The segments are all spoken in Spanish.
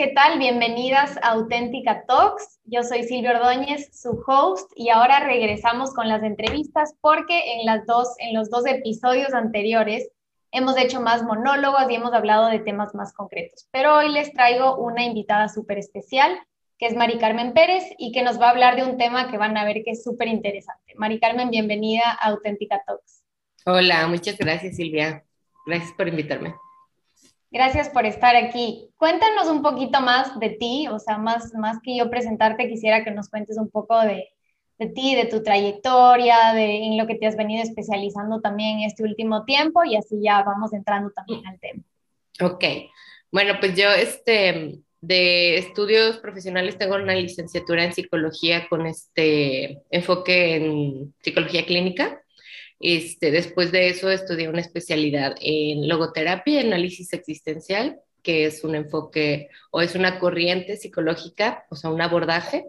¿qué tal? Bienvenidas a Auténtica Talks. Yo soy Silvia Ordóñez, su host, y ahora regresamos con las entrevistas porque en, las dos, en los dos episodios anteriores hemos hecho más monólogos y hemos hablado de temas más concretos. Pero hoy les traigo una invitada súper especial, que es Mari Carmen Pérez, y que nos va a hablar de un tema que van a ver que es súper interesante. Mari Carmen, bienvenida a Auténtica Talks. Hola, muchas gracias Silvia. Gracias por invitarme. Gracias por estar aquí. Cuéntanos un poquito más de ti, o sea, más, más que yo presentarte, quisiera que nos cuentes un poco de, de ti, de tu trayectoria, de en lo que te has venido especializando también este último tiempo y así ya vamos entrando también al tema. Ok, bueno, pues yo este, de estudios profesionales tengo una licenciatura en psicología con este enfoque en psicología clínica este, después de eso estudié una especialidad en logoterapia y análisis existencial, que es un enfoque o es una corriente psicológica, o sea, un abordaje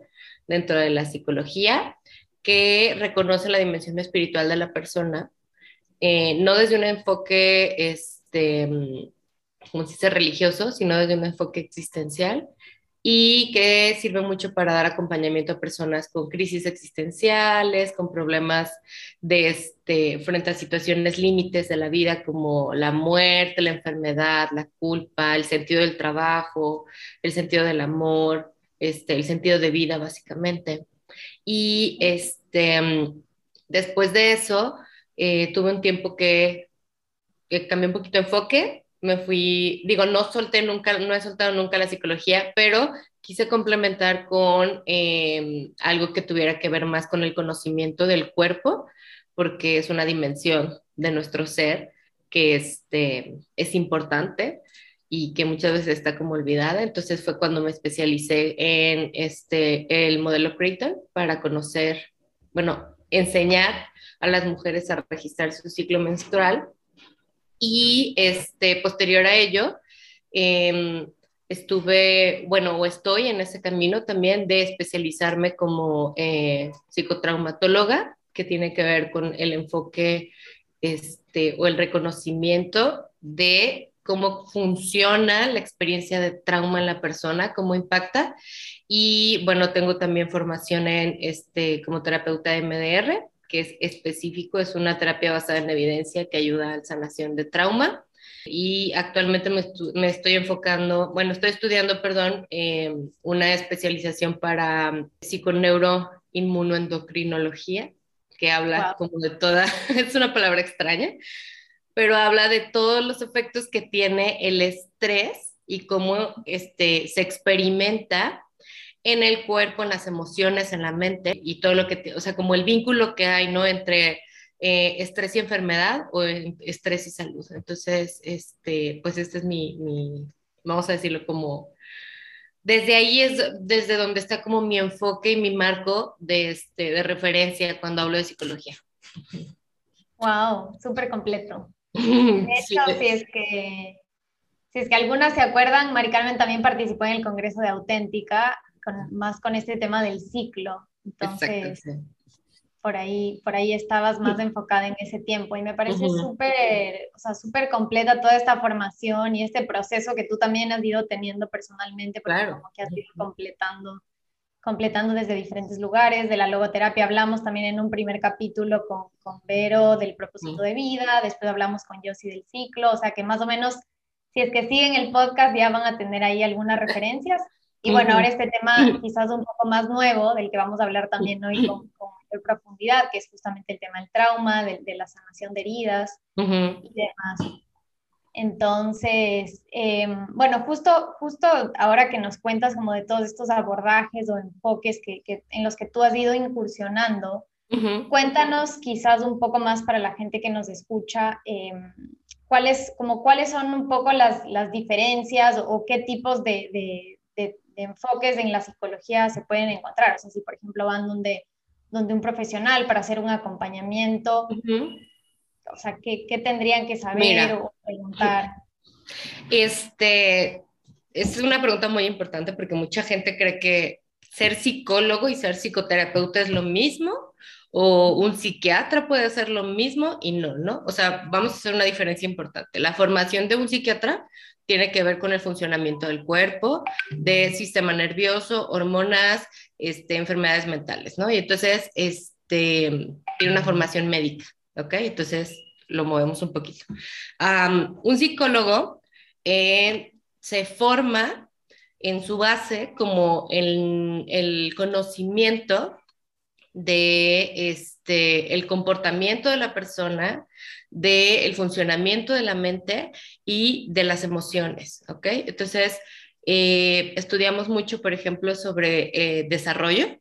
dentro de la psicología que reconoce la dimensión espiritual de la persona, eh, no desde un enfoque, este, como se dice, religioso, sino desde un enfoque existencial y que sirve mucho para dar acompañamiento a personas con crisis existenciales, con problemas de este, frente a situaciones límites de la vida como la muerte, la enfermedad, la culpa, el sentido del trabajo, el sentido del amor, este, el sentido de vida básicamente. Y este, después de eso, eh, tuve un tiempo que, que cambié un poquito de enfoque me fui, digo, no solté nunca, no he soltado nunca la psicología, pero quise complementar con em, algo que tuviera que ver más con el conocimiento del cuerpo, porque es una dimensión de nuestro ser que este, es importante y que muchas veces está como olvidada. Entonces fue cuando me especialicé en este, el modelo Creighton para conocer, bueno, enseñar a las mujeres a registrar su ciclo menstrual y este, posterior a ello, em, estuve, bueno, o estoy en ese camino también de especializarme como eh, psicotraumatóloga, que tiene que ver con el enfoque este, o el reconocimiento de cómo funciona la experiencia de trauma en la persona, cómo impacta. Y bueno, tengo también formación en este, como terapeuta de MDR que es específico, es una terapia basada en evidencia que ayuda a la sanación de trauma. Y actualmente me, estoy enfocando, bueno, estoy estudiando, perdón, eh, una especialización para psiconeuroinmunoendocrinología, que habla como de toda, es una palabra extraña, pero habla de todos los efectos que tiene el estrés y cómo este, se experimenta en el cuerpo, en las emociones, en la mente y todo lo que, o sea, como el vínculo que hay, ¿no? Entre eh, estrés y enfermedad o estrés y salud. Entonces, este, pues este es mi, mi, vamos a decirlo como, desde ahí es desde donde está como mi enfoque y mi marco de, este, de referencia cuando hablo de psicología. Wow, súper completo. De hecho, si es que si es que algunas se acuerdan, Mari Carmen también participó en el Congreso de Auténtica más con este tema del ciclo. Entonces, por, ahí, por ahí estabas más enfocada en ese tiempo y me parece súper, o sea, súper completa toda esta formación y este proceso que tú también has ido teniendo personalmente, porque como que has ido completando completando desde diferentes lugares. De la logoterapia hablamos también en un primer capítulo con, con Vero del propósito de vida, después hablamos con Josie del ciclo, o sea que más o menos, si es que siguen el podcast ya van a tener ahí algunas referencias. Y bueno, ahora este tema quizás un poco más nuevo, del que vamos a hablar también hoy con, con mayor profundidad, que es justamente el tema del trauma, de, la sanación de heridas y demás. Entonces, em, bueno, justo, justo ahora que nos cuentas como de todos estos abordajes o enfoques que, que en los que tú has ido incursionando, cuéntanos quizás un poco más para la gente que nos escucha, em, cuáles, como cuáles son un poco las, las diferencias o, qué tipos de, enfoques en la psicología se pueden encontrar. O sea, si por ejemplo van donde, donde un profesional para hacer un acompañamiento, o sea, ¿qué, ¿qué, tendrían que saber o preguntar? Este, es una pregunta muy importante porque mucha gente cree que ser psicólogo y ser psicoterapeuta es lo mismo o un psiquiatra puede hacer lo mismo y no, ¿no? O sea, vamos a hacer una diferencia importante. La formación de un psiquiatra tiene que ver con el funcionamiento del cuerpo, del sistema nervioso, hormonas, este, enfermedades mentales, ¿no? Y entonces, este, tiene una formación médica, ¿ok? Entonces, lo movemos un poquito. un psicólogo eh, se forma en su base como el, el conocimiento de este, el comportamiento de la persona, del funcionamiento de la mente y de las emociones, ¿ok? Entonces, eh, estudiamos mucho, por ejemplo, sobre eh, desarrollo,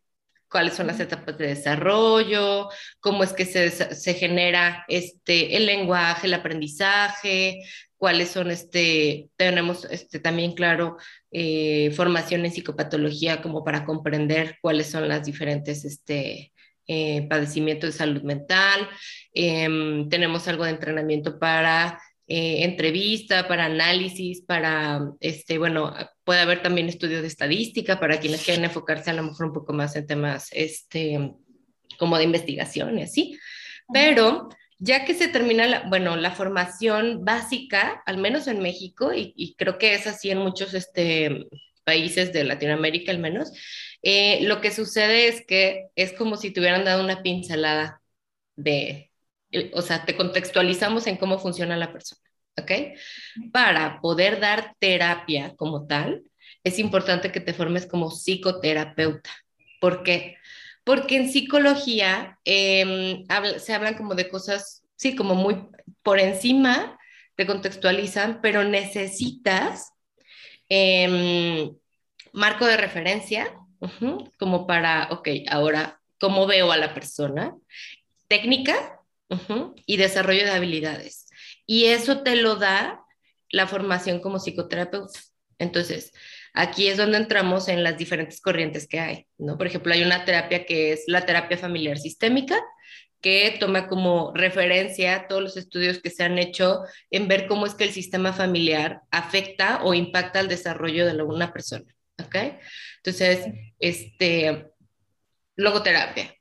cuáles son las etapas de desarrollo, cómo es que se, se, genera este, el lenguaje, el aprendizaje, cuáles son, este, tenemos este, también claro eh, formación en psicopatología como para comprender cuáles son las diferentes este, eh, padecimientos de salud mental. Em, tenemos algo de entrenamiento para eh, entrevista, para análisis, para, este, bueno, puede haber también estudios de estadística para quienes quieren enfocarse a lo mejor un poco más en temas, este, como de investigación y así. Pero ya que se termina, la, bueno, la formación básica, al menos en México, y, creo que es así en muchos este, países de Latinoamérica al menos, eh, lo que sucede es que es como si te hubieran dado una pincelada de, o sea, te contextualizamos en cómo funciona la persona, ¿ok? Para poder dar terapia como tal, es importante que te formes como psicoterapeuta. ¿Por qué? porque en psicología em, se hablan como de cosas, sí, como muy por encima, te contextualizan, pero necesitas em, marco de referencia, como para, ok, ahora, ¿cómo veo a la persona? Técnica y desarrollo de habilidades. Y eso te lo da la formación como psicoterapeuta. Entonces, Aquí es donde entramos en las diferentes corrientes que hay, ¿no? Por ejemplo, hay una terapia que es la terapia familiar sistémica, que toma como referencia todos los estudios que se han hecho en ver cómo es que el sistema familiar afecta o impacta el desarrollo de una persona, ¿ok? Entonces, este, logoterapia,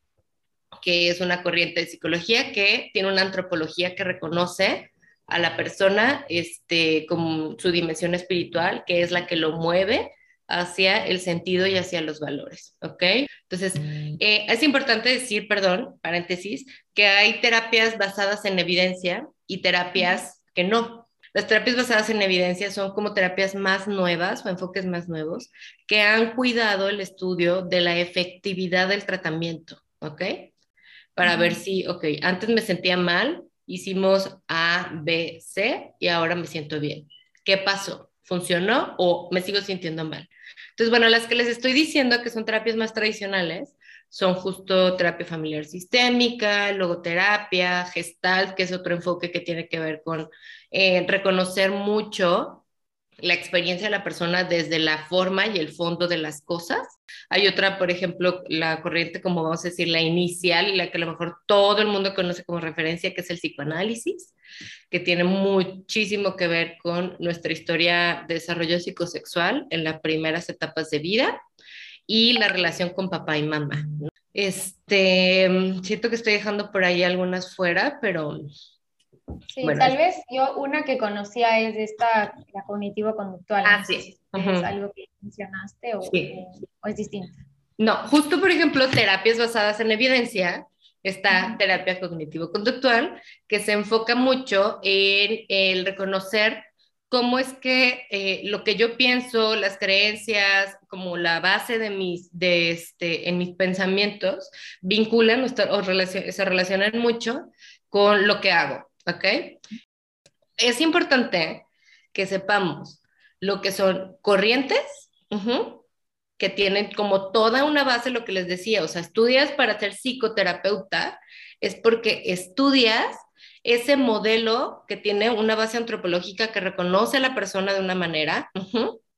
que es una corriente de psicología que tiene una antropología que reconoce a la persona este, con su dimensión espiritual, que es la que lo mueve hacia el sentido y hacia los valores, ¿ok? Entonces, mm. eh, es importante decir, perdón, paréntesis, que hay terapias basadas en evidencia y terapias que no. Las terapias basadas en evidencia son como terapias más nuevas o enfoques más nuevos que han cuidado el estudio de la efectividad del tratamiento, ¿ok? Para ver si, ok, antes me sentía mal, hicimos A, B, C y ahora me siento bien. ¿Qué pasó? ¿Funcionó o me sigo sintiendo mal? Entonces, bueno, las que les estoy diciendo que son terapias más tradicionales son justo terapia familiar sistémica, logoterapia, gestalt, que es otro enfoque que tiene que ver con eh, reconocer mucho la experiencia de la persona desde la forma y el fondo de las cosas. Hay otra, por ejemplo, la corriente, como vamos a decir, la inicial, la que a lo mejor todo el mundo conoce como referencia, que es el psicoanálisis, que tiene muchísimo que ver con nuestra historia de desarrollo psicosexual en las primeras etapas de vida y la relación con papá y mamá. Este, siento que estoy dejando por ahí algunas fuera, pero Sí, tal vez yo una que conocía es esta, la cognitivo-conductual. Ah, sí. ¿Es algo que mencionaste o, es distinto? No, justo por ejemplo, terapias basadas en evidencia, esta terapia cognitivo-conductual, que se enfoca mucho en el reconocer cómo es que eh, lo que yo pienso, las creencias, como la base de mis, de este, en mis pensamientos, vinculan o, se relacionan mucho con lo que hago. ¿ok? Es importante que sepamos lo que son corrientes, que tienen como toda una base, lo que les decía, o sea, estudias para ser psicoterapeuta, es porque estudias ese modelo que tiene una base antropológica que reconoce a la persona de una manera,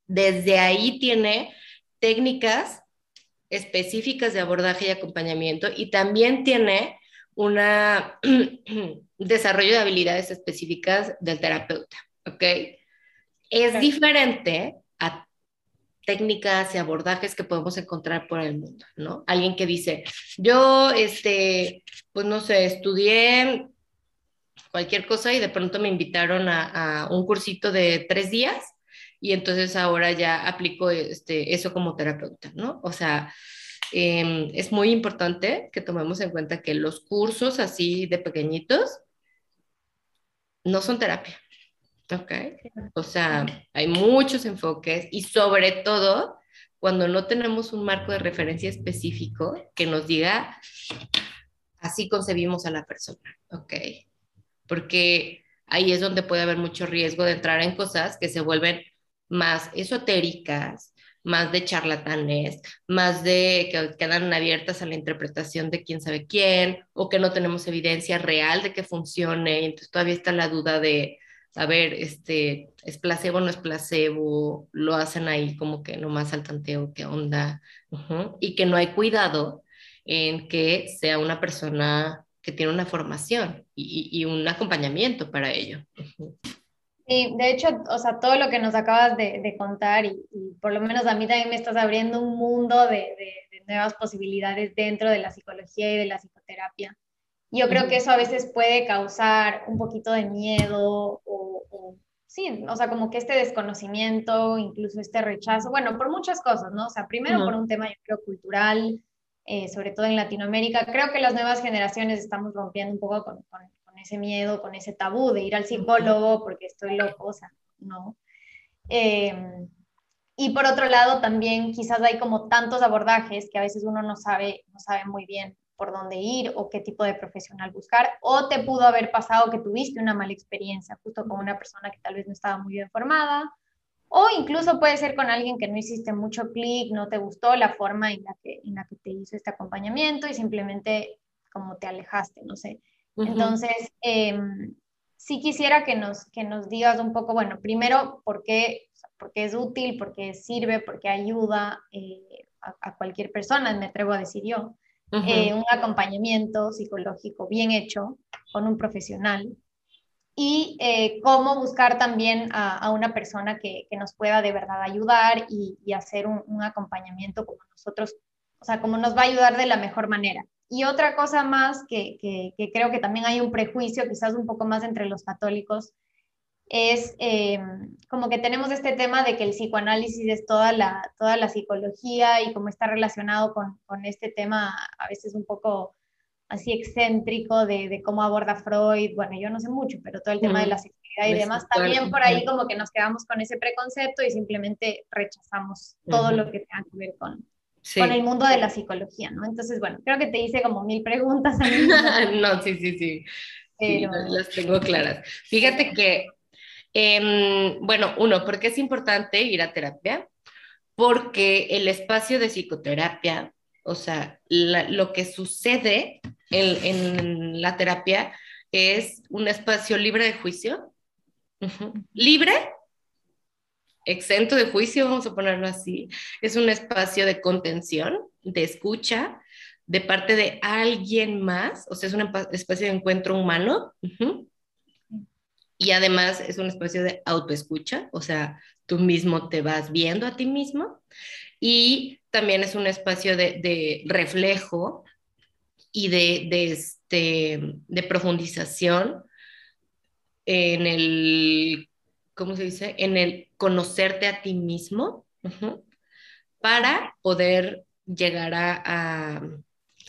desde ahí tiene técnicas específicas de abordaje y acompañamiento y también tiene una desarrollo de habilidades específicas del terapeuta, ¿ok? Es diferente a técnicas y abordajes que podemos encontrar por el mundo, ¿no? Alguien que dice, yo, este, pues no sé, estudié cualquier cosa y de pronto me invitaron a, a un cursito de tres días y entonces ahora ya aplico este, eso como terapeuta, ¿no? O sea, em, es muy importante que tomemos en cuenta que los cursos así de pequeñitos no son terapia, ¿ok? O sea, hay muchos enfoques y sobre todo cuando no tenemos un marco de referencia específico que nos diga, así concebimos a la persona, ¿ok? Porque ahí es donde puede haber mucho riesgo de entrar en cosas que se vuelven más esotéricas, más de charlatanes, más de que quedan abiertas a la interpretación de quién sabe quién, o que no tenemos evidencia real de que funcione, entonces todavía está la duda de, a ver, este, ¿es placebo o no es placebo? Lo hacen ahí como que nomás al tanteo, ¿qué onda? Y que no hay cuidado en que sea una persona que tiene una formación y, un acompañamiento para ello. Sí, de hecho, o sea, todo lo que nos acabas de, contar y, por lo menos a mí también me estás abriendo un mundo de, de nuevas posibilidades dentro de la psicología y de la psicoterapia. Yo creo que eso a veces puede causar un poquito de miedo o, sí, o sea, como que este desconocimiento, incluso este rechazo, bueno, por muchas cosas, ¿no? O sea, primero por un tema, yo creo, cultural, eh, sobre todo en Latinoamérica. Creo que las nuevas generaciones estamos rompiendo un poco con, con, ese miedo, con ese tabú de ir al psicólogo porque estoy loco, o sea, ¿no? Em, y por otro lado, también quizás hay como tantos abordajes que a veces uno no sabe, no sabe muy bien por dónde ir o qué tipo de profesional buscar, o te pudo haber pasado que tuviste una mala experiencia justo con una persona que tal vez no estaba muy bien formada, o incluso puede ser con alguien que no hiciste mucho clic, no te gustó la forma en la, que, en la que te hizo este acompañamiento y simplemente como te alejaste, no sé. Entonces, em, sí quisiera que nos, que nos digas un poco, bueno, primero, por qué, porque es útil, por qué sirve, por qué ayuda eh, a, a, cualquier persona, me atrevo a decir yo. Eh, un acompañamiento psicológico bien hecho con un profesional y eh, cómo buscar también a, una persona que, que, nos pueda de verdad ayudar y, hacer un, acompañamiento como nosotros, o sea, como nos va a ayudar de la mejor manera. Y otra cosa más que, que, creo que también hay un prejuicio, quizás un poco más entre los católicos, es eh, como que tenemos este tema de que el psicoanálisis es toda la, toda la psicología y cómo está relacionado con, con este tema a veces un poco así excéntrico de, de, cómo aborda Freud, bueno, yo no sé mucho, pero todo el tema de la sexualidad y demás, también por ahí como que nos quedamos con ese preconcepto y simplemente rechazamos todo lo que tenga que ver con, con el mundo de la psicología, ¿no? Entonces, bueno, creo que te hice como mil preguntas. A mí, ¿no? sí, sí, sí. Pero... sí. las tengo claras. Fíjate que Em, bueno, uno, ¿por qué es importante ir a terapia? Porque el espacio de psicoterapia, o sea, lo que sucede en, la terapia es un espacio libre de juicio, libre, exento de juicio, vamos a ponerlo así, es un espacio de contención, de escucha, de parte de alguien más, o sea, es un espacio de encuentro humano. Y además es un espacio de autoescucha, o sea, tú mismo te vas viendo a ti mismo. Y también es un espacio de, reflejo y de, este, de profundización en el, ¿cómo se dice? En el conocerte a ti mismo para poder llegar a, a,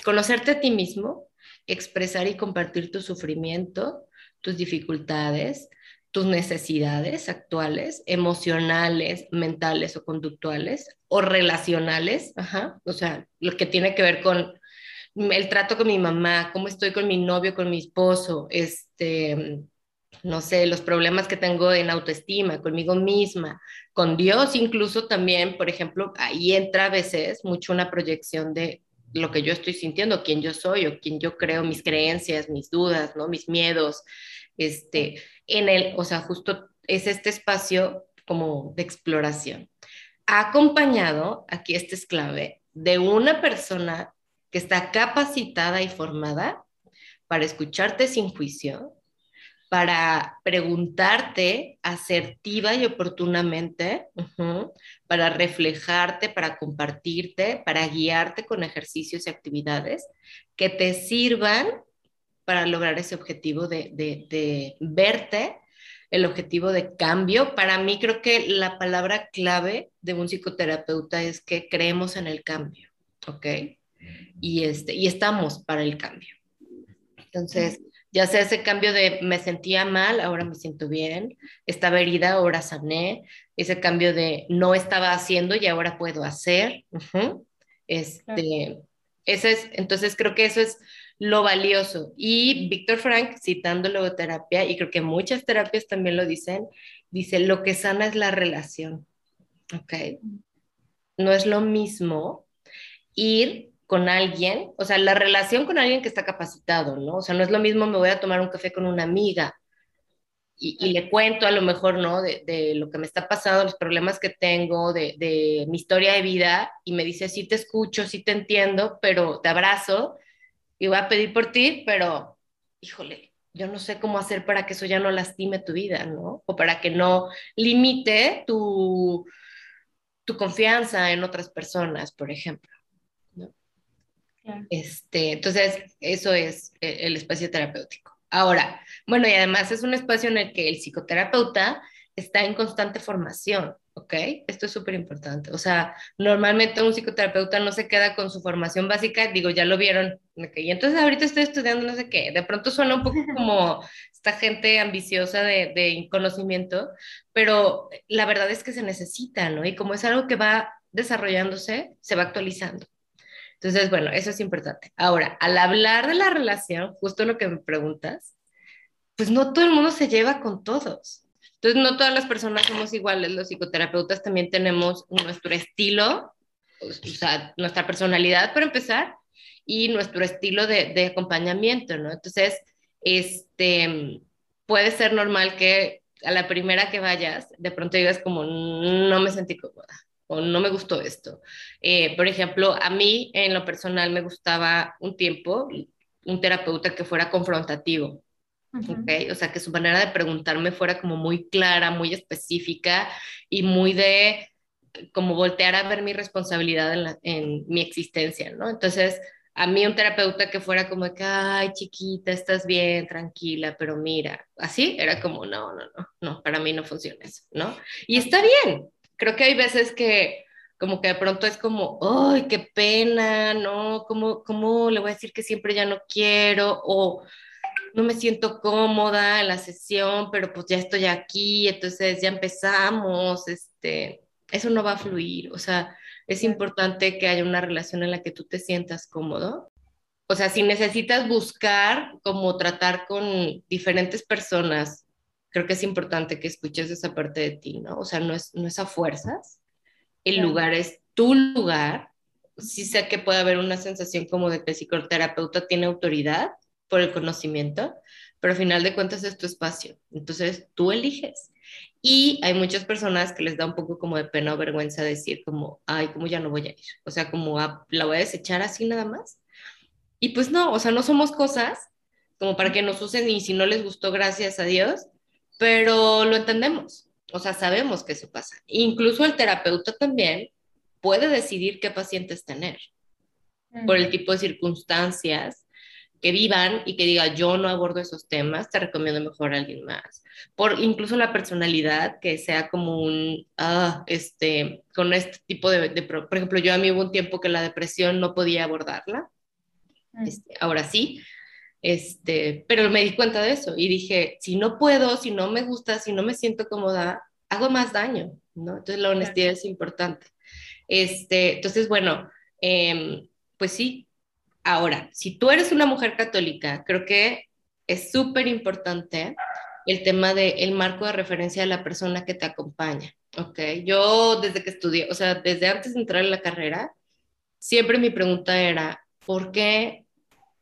conocerte a ti mismo, expresar y compartir tu sufrimiento tus dificultades, tus necesidades actuales, emocionales, mentales o conductuales, o relacionales, o sea, lo que tiene que ver con el trato con mi mamá, cómo estoy con mi novio, con mi esposo, este, no sé, los problemas que tengo en autoestima, conmigo misma, con Dios incluso también, por ejemplo, ahí entra a veces mucho una proyección de lo que yo estoy sintiendo, quién yo soy o quién yo creo, mis creencias, mis dudas, ¿no? Mis miedos, este, en el, o sea, justo es este espacio como de exploración. Acompañado, aquí este es clave, de una persona que está capacitada y formada para escucharte sin juicio, para preguntarte asertiva y oportunamente, para reflejarte, para compartirte, para guiarte con ejercicios y actividades que te sirvan para lograr ese objetivo de, verte el objetivo de cambio. Para mí creo que la palabra clave de un psicoterapeuta es que creemos en el cambio, ¿ok? Y, este, y estamos para el cambio. Entonces, ya sea ese cambio de me sentía mal, ahora me siento bien, estaba herida, ahora sané, ese cambio de no estaba haciendo y ahora puedo hacer. Este, ese es, entonces creo que eso es lo valioso. Y Víctor Frank, citando logoterapia, y creo que muchas terapias también lo dicen, dice, lo que sana es la relación. ¿Ok? No es lo mismo ir con alguien, o sea, la relación con alguien que está capacitado, ¿no? O sea, no es lo mismo me voy a tomar un café con una amiga y, le cuento a lo mejor, ¿no? De, lo que me está pasando, los problemas que tengo, de, de, mi historia de vida, y me dice, sí te escucho, sí te entiendo, pero te abrazo y voy a pedir por ti, pero, híjole, yo no sé cómo hacer para que eso ya no lastime tu vida, ¿no? O para que no limite tu, tu confianza en otras personas, por ejemplo. Este, entonces, eso es el espacio terapéutico. Ahora, bueno, y además es un espacio en el que el psicoterapeuta está en constante formación, ¿ok? Esto es súper importante. O sea, normalmente un psicoterapeuta no se queda con su formación básica, digo, ya lo vieron, y entonces ahorita estoy estudiando no sé qué, de pronto suena un poco como esta gente ambiciosa de, de conocimiento, pero la verdad es que se necesita, ¿no? Y como es algo que va desarrollándose, se va actualizando. Entonces, bueno, eso es importante. Ahora, al hablar de la relación, justo lo que me preguntas, pues no todo el mundo se lleva con todos. Entonces, no todas las personas somos iguales. Los psicoterapeutas también tenemos nuestro estilo, o sea, nuestra personalidad para empezar, y nuestro estilo de, acompañamiento, ¿no? Entonces, este, puede ser normal que a la primera que vayas, de pronto digas como, no me sentí cómoda o no me gustó esto. Eh, por ejemplo, a mí en lo personal me gustaba un tiempo un terapeuta que fuera confrontativo. O sea, que su manera de preguntarme fuera como muy clara, muy específica y muy de como voltear a ver mi responsabilidad en, en mi existencia, ¿no? Entonces, a mí un terapeuta que fuera como que, ay, chiquita, estás bien, tranquila, pero mira, así era como, no, no, no, no, para mí no funciona eso, ¿no? Y está bien, creo que hay veces que como que de pronto es como, ¡ay, qué pena! ¿No? ¿Cómo, ¿Cómo le voy a decir que siempre ya no quiero? O no me siento cómoda en la sesión, pero pues ya estoy aquí, entonces ya empezamos, este, eso no va a fluir, o sea, es importante que haya una relación en la que tú te sientas cómodo. O sea, si necesitas buscar como tratar con diferentes personas creo que es importante que escuches esa parte de ti, ¿no? O sea, no es, no es a fuerzas, el lugar es tu lugar. Sí sé que puede haber una sensación como de que el psicoterapeuta tiene autoridad por el conocimiento, pero al final de cuentas es tu espacio. Entonces tú eliges. Y hay muchas personas que les da un poco como de pena o vergüenza decir como, ay, como ya no voy a ir. O sea, como ah, la voy a desechar así nada más. Y pues no, o sea, no somos cosas como para que nos usen y si no les gustó, gracias a Dios, pero lo entendemos, o sea, sabemos que eso pasa. Incluso el terapeuta también puede decidir qué pacientes tener por el tipo de circunstancias que vivan y que diga yo no abordo esos temas, te recomiendo mejor a alguien más. Por incluso la personalidad que sea como un, ah, este, con este tipo de, por ejemplo, yo a mí hubo un tiempo que la depresión no podía abordarla, este, ahora sí, este, pero me di cuenta de eso y dije, si no puedo, si no me gusta, si no me siento cómoda, hago más daño, ¿no? Entonces la honestidad es importante. Este, entonces, bueno, em, pues sí. Ahora, si tú eres una mujer católica, creo que es súper importante el tema del marco de referencia de la persona que te acompaña, ¿ok? Yo desde que estudié, o sea, desde antes de entrar en la carrera, siempre mi pregunta era, ¿por qué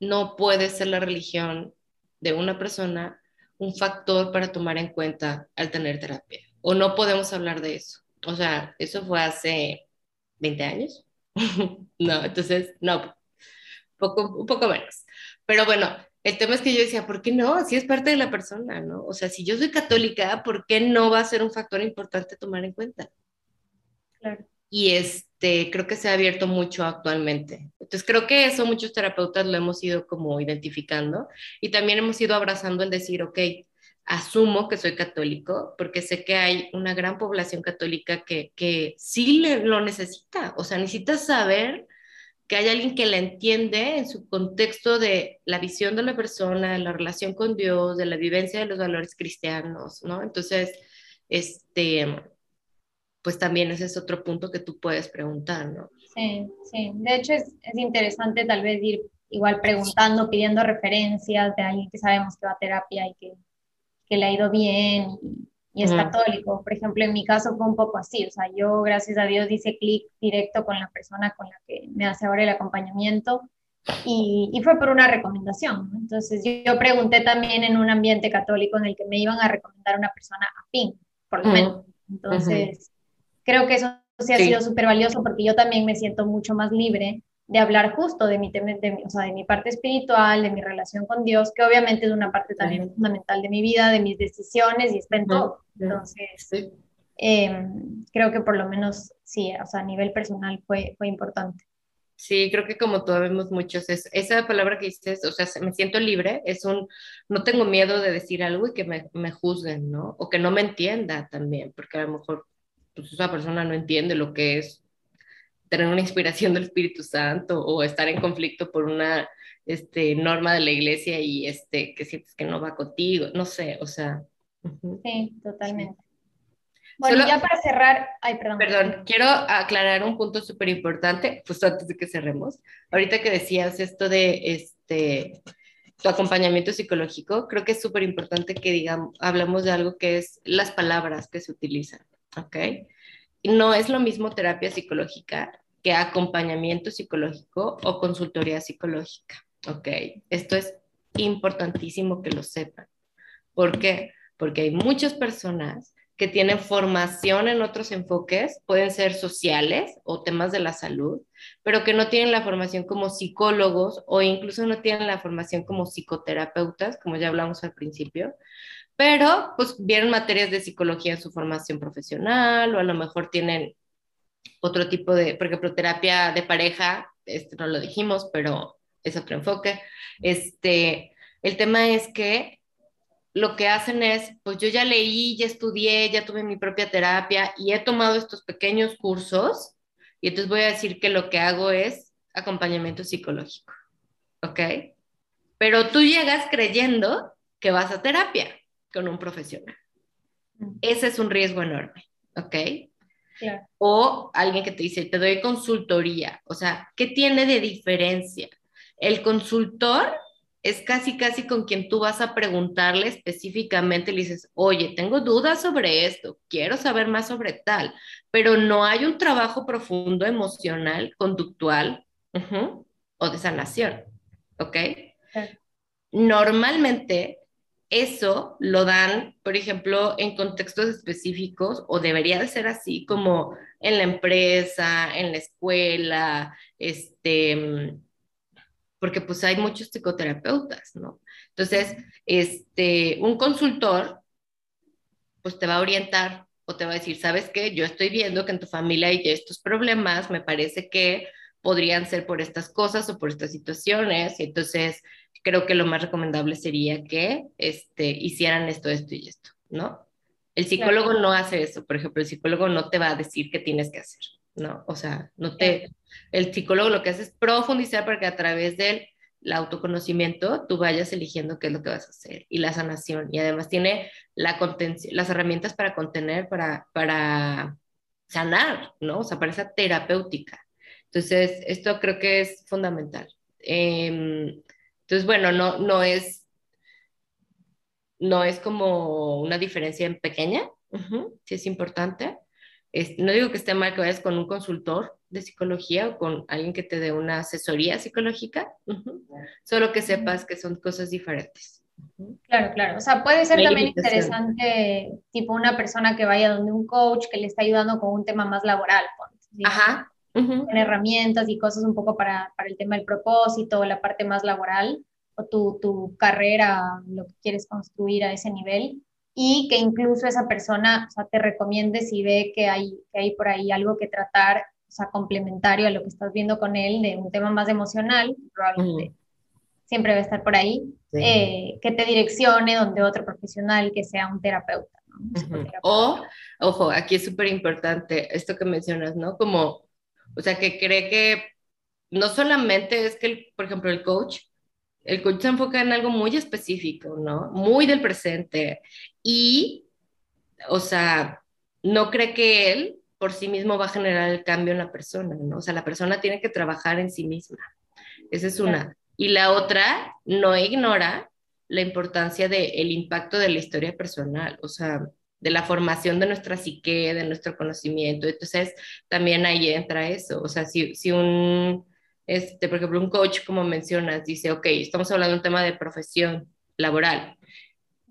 no puede ser la religión de una persona un factor para tomar en cuenta al tener terapia. O no podemos hablar de eso. O sea, eso fue hace 20 años. no, entonces, no, poco, un poco menos. Pero bueno, el tema es que yo decía, ¿por qué no? Si es parte de la persona, ¿no? O sea, si yo soy católica, ¿por qué no va a ser un factor importante tomar en cuenta? Claro. Y este, creo que se ha abierto mucho actualmente. Entonces, creo que eso muchos terapeutas lo hemos ido como identificando y también hemos ido abrazando el decir, ok, asumo que soy católico porque sé que hay una gran población católica que, que sí le, lo necesita, o sea, necesita saber que hay alguien que la entiende en su contexto de la visión de la persona, de la relación con Dios, de la vivencia de los valores cristianos, ¿no? Entonces, este, pues también ese es otro punto que tú puedes preguntar, ¿no? Sí, sí. De hecho, es, es interesante tal vez ir igual preguntando, pidiendo referencias de alguien que sabemos que va a terapia y que, que le ha ido bien y, es católico. Por ejemplo, en mi caso fue un poco así, o sea, yo gracias a Dios hice clic directo con la persona con la que me hace ahora el acompañamiento y, y fue por una recomendación. Entonces yo, pregunté también en un ambiente católico en el que me iban a recomendar una persona afín, por lo menos. Entonces, creo que eso sí ha sido súper valioso porque yo también me siento mucho más libre de hablar justo de mi, de, o sea, de mi parte espiritual, de mi relación con Dios, que obviamente es una parte también fundamental de mi vida, de mis decisiones y está en todo. Entonces, em, creo que por lo menos sí, o sea, a nivel personal fue, fue importante. Sí, creo que como todos vemos muchos, es, esa palabra que dices, o sea, me siento libre, es un, no tengo miedo de decir algo y que me, me juzguen, ¿no? O que no me entienda también, porque a lo mejor pues, esa persona no entiende lo que es tener una inspiración del Espíritu Santo o estar en conflicto por una este, norma de la iglesia y este, que sientes que no va contigo, no sé, o sea. Sí, totalmente. Bueno, ya para cerrar, ay, perdón. Perdón, quiero aclarar un punto súper importante, justo antes de que cerremos. Ahorita que decías esto de este, tu acompañamiento psicológico, creo que es súper importante que digamos, hablamos de algo que es las palabras que se utilizan, ¿ok? no es lo mismo terapia psicológica que acompañamiento psicológico o consultoría psicológica. ¿Ok? Esto es importantísimo que lo sepan. ¿Por qué? Porque hay muchas personas que tienen formación en otros enfoques, pueden ser sociales o temas de la salud, pero que no tienen la formación como psicólogos o incluso no tienen la formación como psicoterapeutas, como ya hablamos al principio, pero pues vieron materias de psicología en su formación profesional o a lo mejor tienen otro tipo de, por ejemplo, terapia de pareja, este no lo dijimos, pero es otro enfoque. Este, el tema es que lo que hacen es, pues yo ya leí, ya estudié, ya tuve mi propia terapia y he tomado estos pequeños cursos y entonces voy a decir que lo que hago es acompañamiento psicológico, ¿ok? Pero tú llegas creyendo que vas a terapia con un profesional. Ese es un riesgo enorme, ¿ok? O alguien que te dice, te doy consultoría, o sea, ¿qué tiene de diferencia? El consultor es casi, casi con quien tú vas a preguntarle específicamente, le dices, oye, tengo dudas sobre esto, quiero saber más sobre tal, pero no hay un trabajo profundo emocional, conductual o de sanación, ¿ok? Normalmente eso lo dan, por ejemplo, en contextos específicos, o debería de ser así, como en la empresa, en la escuela, este, porque pues hay muchos psicoterapeutas, ¿no? Entonces, este, un consultor, pues te va a orientar o te va a decir, ¿sabes qué? Yo estoy viendo que en tu familia hay estos problemas, me parece que podrían ser por estas cosas o por estas situaciones, y entonces creo que lo más recomendable sería que este, hicieran esto, esto y esto, ¿no? El psicólogo no hace eso, por ejemplo, el psicólogo no te va a decir qué tienes que hacer, ¿no? O sea, no te... El psicólogo lo que hace es profundizar para que a través del autoconocimiento tú vayas eligiendo qué es lo que vas a hacer y la sanación. Y además tiene la las herramientas para contener, para, para sanar, ¿no? O sea, para esa terapéutica. Entonces, esto creo que es fundamental. Eh, entonces, bueno, no, no es, no es como una diferencia en pequeña, sí es importante. no digo que esté mal que vayas con un consultor de psicología o con alguien que te dé una asesoría psicológica, solo que sepas que son cosas diferentes. Claro, claro. O sea, puede ser también interesante, tipo una persona que vaya donde un coach que le está ayudando con un tema más laboral. Ajá con herramientas y cosas un poco para, para, el tema del propósito, la parte más laboral o tu, tu, carrera, lo que quieres construir a ese nivel. Y que incluso esa persona o sea, te recomiende si ve que hay, que hay por ahí algo que tratar, o sea, complementario a lo que estás viendo con él, de un tema más emocional, probablemente siempre va a estar por ahí, eh, que te direccione donde otro profesional que sea un terapeuta. O, ojo, aquí es súper importante esto que mencionas, ¿no? Como, o sea, que cree que no solamente es que, por ejemplo, el coach, el coach se enfoca en algo muy específico, ¿no? Muy del presente. Y, o sea, no cree que él por sí mismo va a generar el cambio en la persona, ¿no? O sea, la persona tiene que trabajar en sí misma. Esa es una. Y la otra, no ignora la importancia del impacto de la historia personal, o sea, de la formación de nuestra psique, de nuestro conocimiento. Entonces, también ahí entra eso. O sea, si, si un, este, por ejemplo, un coach, como mencionas, dice, ok, estamos hablando de un tema de profesión laboral,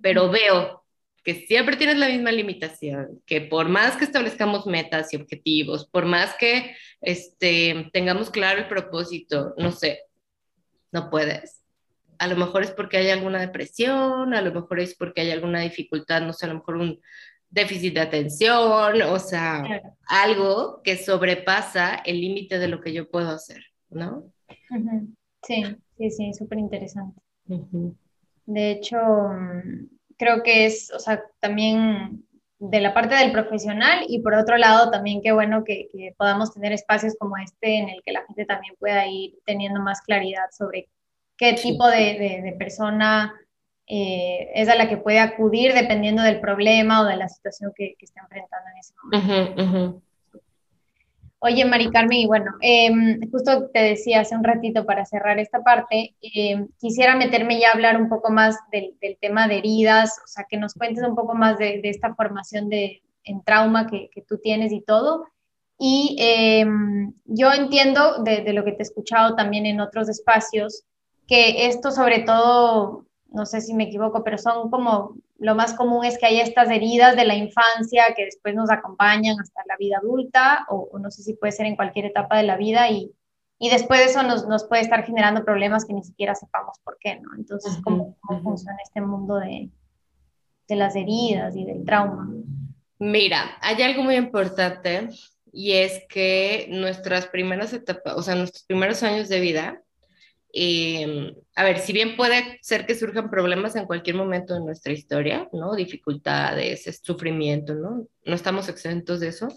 pero veo que siempre tienes la misma limitación, que por más que establezcamos metas y objetivos, por más que este, tengamos claro el propósito, no sé, no puedes. A lo mejor es porque hay alguna depresión, a lo mejor es porque hay alguna dificultad, no sé, a lo mejor un déficit de atención, o sea, algo que sobrepasa el límite de lo que yo puedo hacer, ¿no? Sí, sí, sí, súper interesante. De hecho, mm, creo que es, o sea, también de la parte del profesional y por otro lado también qué bueno que, podamos tener espacios como este en el que la gente también pueda ir teniendo más claridad sobre qué tipo de, persona eh, es a la que puede acudir dependiendo del problema o de la situación que, que esté enfrentando en ese momento. Oye, Mari Carmen, y bueno, em, justo te decía hace un ratito para cerrar esta parte, em, quisiera meterme ya a hablar un poco más del, tema de heridas, o sea, que nos cuentes un poco más de, esta formación de, en trauma que, tú tienes y todo. Y em, yo entiendo de, de, lo que te he escuchado también en otros espacios, que esto sobre todo, no sé si me equivoco, pero son como lo más común es que haya estas heridas de la infancia que después nos acompañan hasta la vida adulta, o, no sé si puede ser en cualquier etapa de la vida, y, y después de eso nos, nos, puede estar generando problemas que ni siquiera sepamos por qué, ¿no? Entonces, ¿cómo, funciona este mundo de, de las heridas y del trauma? Mira, hay algo muy importante y es que nuestras primeras etapas, o sea, nuestros primeros años de vida, Em, a ver, si bien puede ser que surjan problemas en cualquier momento de nuestra historia, ¿no? Dificultades, sufrimiento, ¿no? No estamos exentos de eso.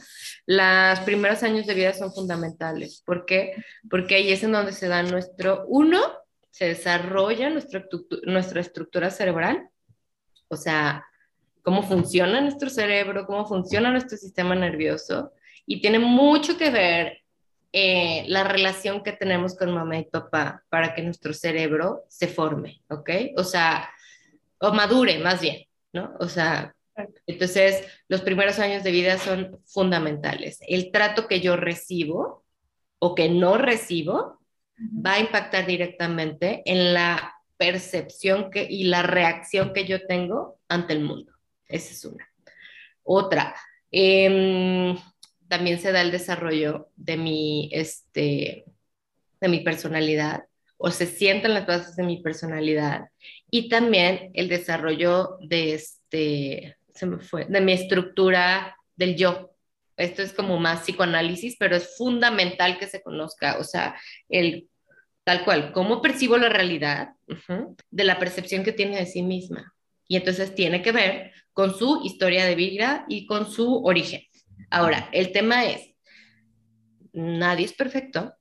Los primeros años de vida son fundamentales. ¿Por qué? Porque ahí es en donde se da nuestro, uno, se desarrolla nuestra estructura cerebral, o sea, cómo funciona nuestro cerebro, cómo funciona nuestro sistema nervioso, y tiene mucho que ver eh, la relación que tenemos con mamá y papá para que nuestro cerebro se forme, ¿ok? O sea, o madure más bien, ¿no? O sea, entonces los primeros años de vida son fundamentales. El trato que yo recibo o que no recibo va a impactar directamente en la percepción que, y la reacción que yo tengo ante el mundo. Esa es una. Otra, eh, también se da el desarrollo de mi, este, de mi personalidad o se sienten las bases de mi personalidad y también el desarrollo de este, se me fue, de mi estructura del yo. Esto es como más psicoanálisis, pero es fundamental que se conozca, o sea, el tal cual, cómo percibo la realidad de la percepción que tiene de sí misma. Y entonces tiene que ver con su historia de vida y con su origen. Ahora, el tema es, nadie es perfecto,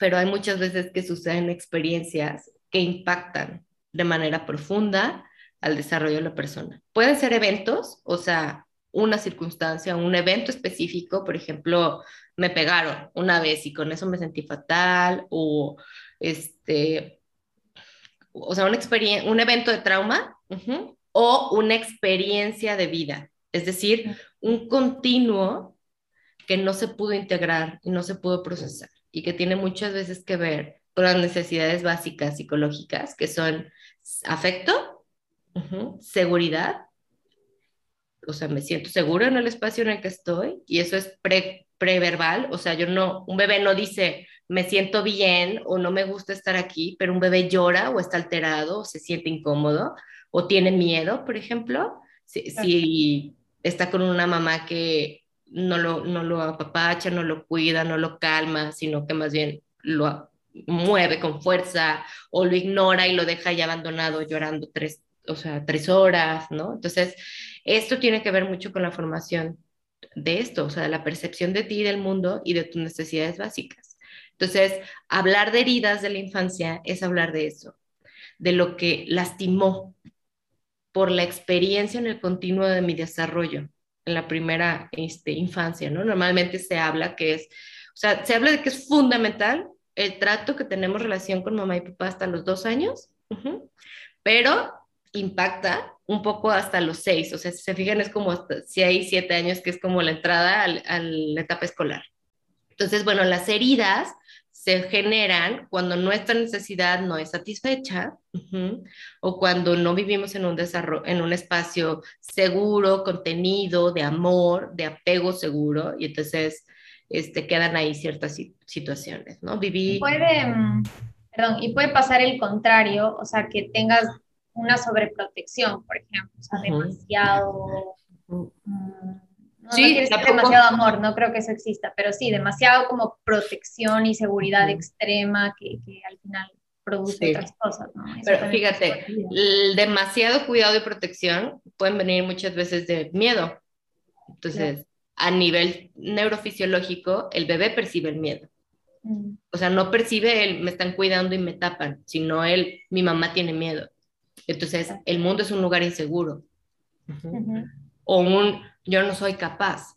pero hay muchas veces que suceden experiencias que impactan de manera profunda al desarrollo de la persona. Pueden ser eventos, o sea, una circunstancia, un evento específico, por ejemplo, me pegaron una vez y con eso me sentí fatal, o este, o sea, un, un evento de trauma, o una experiencia de vida. Es decir, un continuo que no se pudo integrar y no se pudo procesar y que tiene muchas veces que ver con las necesidades básicas psicológicas, que son afecto, seguridad, o sea, me siento seguro en el espacio en el que estoy y eso es pre, preverbal, o sea, yo no, un bebé no dice me siento bien o no me gusta estar aquí, pero un bebé llora o está alterado o se siente incómodo o tiene miedo, por ejemplo. Si, si está con una mamá que no lo, no lo apapacha, no lo cuida, no lo calma, sino que más bien lo, mueve con fuerza o lo ignora y lo deja ya abandonado llorando tres, o sea, tres horas, ¿no? Entonces, esto tiene que ver mucho con la formación de esto, o sea, la percepción de ti del mundo y de tus necesidades básicas. Entonces, hablar de heridas de la infancia es hablar de eso, de lo que lastimó por la experiencia en el continuo de mi desarrollo en la primera este, infancia, ¿no? Normalmente se habla que es, o sea, se habla de que es fundamental el trato que tenemos relación con mamá y papá hasta los dos años, pero impacta un poco hasta los seis, o sea, si se fijan es como hasta, si hay siete años que es como la entrada a la etapa escolar. Entonces, bueno, las heridas se generan cuando nuestra necesidad no es satisfecha o cuando no vivimos en un desarrollo, en un espacio seguro, contenido, de amor, de apego seguro, y entonces este, quedan ahí ciertas situaciones, ¿no? Viví... Puede, mm, perdón, y puede pasar el contrario, o sea, que tengas una sobreprotección, por ejemplo, o sea, demasiado... No, sí, demasiado amor, no creo que eso exista, pero sí, demasiado como protección y seguridad extrema que, que, al final produce otras cosas, ¿no? pero fíjate, el demasiado cuidado y protección pueden venir muchas veces de miedo. Entonces, a nivel neurofisiológico, el bebé percibe el miedo. Mm. O sea, no percibe el me están cuidando y me tapan, sino el mi mamá tiene miedo. Entonces, el mundo es un lugar inseguro. O un yo no soy capaz.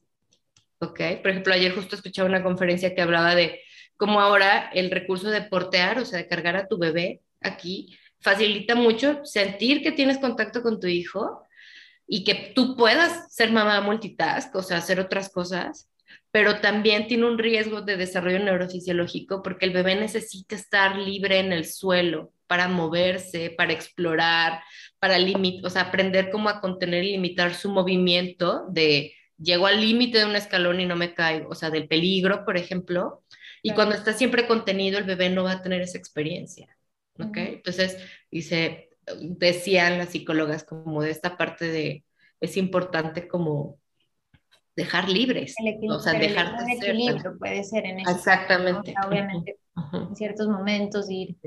¿Ok? Por ejemplo, ayer justo escuchaba una conferencia que hablaba de cómo ahora el recurso de portear, o sea, de cargar a tu bebé aquí, facilita mucho sentir que tienes contacto con tu hijo y que tú puedas ser mamá multitask, o sea, hacer otras cosas, pero también tiene un riesgo de desarrollo neurofisiológico porque el bebé necesita estar libre en el suelo para moverse, para explorar, para limitar, o sea, aprender cómo a contener y limitar su movimiento de llego al límite de un escalón y no me caigo, o sea, del peligro, por ejemplo, y cuando está siempre contenido, el bebé no va a tener esa experiencia, ¿ok? Entonces, dice, decían las psicólogas como de esta parte de, es importante como dejar libres, o sea, dejar de equilibrio puede ser en eso. Exactamente. obviamente, en ciertos momentos ir